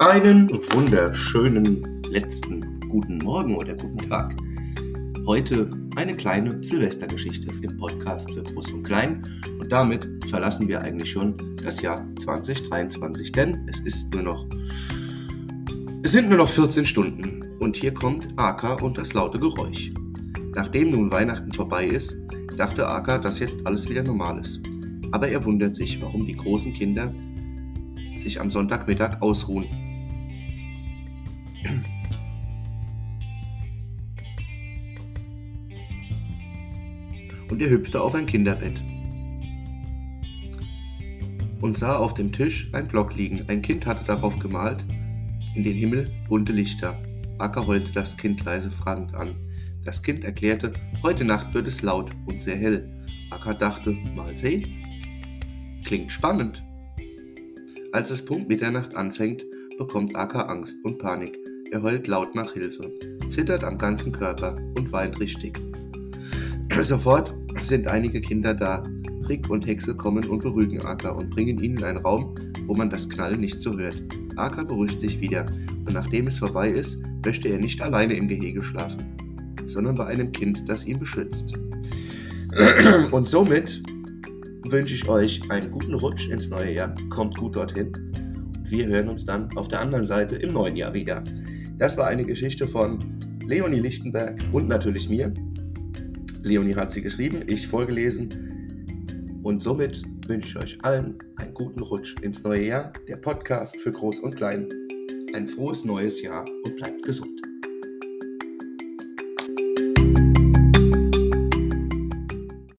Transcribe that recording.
Einen wunderschönen letzten guten Morgen oder guten Tag. Heute eine kleine Silvestergeschichte im Podcast für Groß und Klein. Und damit verlassen wir eigentlich schon das Jahr 2023, denn es ist nur noch. Es sind nur noch 14 Stunden und hier kommt Aka und das laute Geräusch. Nachdem nun Weihnachten vorbei ist, dachte Aka, dass jetzt alles wieder normal ist. Aber er wundert sich, warum die großen Kinder sich am Sonntagmittag ausruhen und er hüpfte auf ein Kinderbett und sah auf dem Tisch ein Block liegen. Ein Kind hatte darauf gemalt, in den Himmel bunte Lichter. Acker heulte das Kind leise fragend an. Das Kind erklärte, heute Nacht wird es laut und sehr hell. Acker dachte, mal sehen. Klingt spannend. Als es Punkt Mitternacht anfängt, bekommt Acker Angst und Panik. Er heult laut nach Hilfe, zittert am ganzen Körper und weint richtig. Sofort sind einige Kinder da. Rick und Hexe kommen und beruhigen Aka und bringen ihn in einen Raum, wo man das Knallen nicht so hört. Aka beruhigt sich wieder und nachdem es vorbei ist, möchte er nicht alleine im Gehege schlafen, sondern bei einem Kind, das ihn beschützt. Und somit wünsche ich euch einen guten Rutsch ins neue Jahr. Kommt gut dorthin. Wir hören uns dann auf der anderen Seite im neuen Jahr wieder. Das war eine Geschichte von Leonie Lichtenberg und natürlich mir. Leonie hat sie geschrieben, ich vorgelesen. Und somit wünsche ich euch allen einen guten Rutsch ins neue Jahr. Der Podcast für Groß und Klein. Ein frohes neues Jahr und bleibt gesund.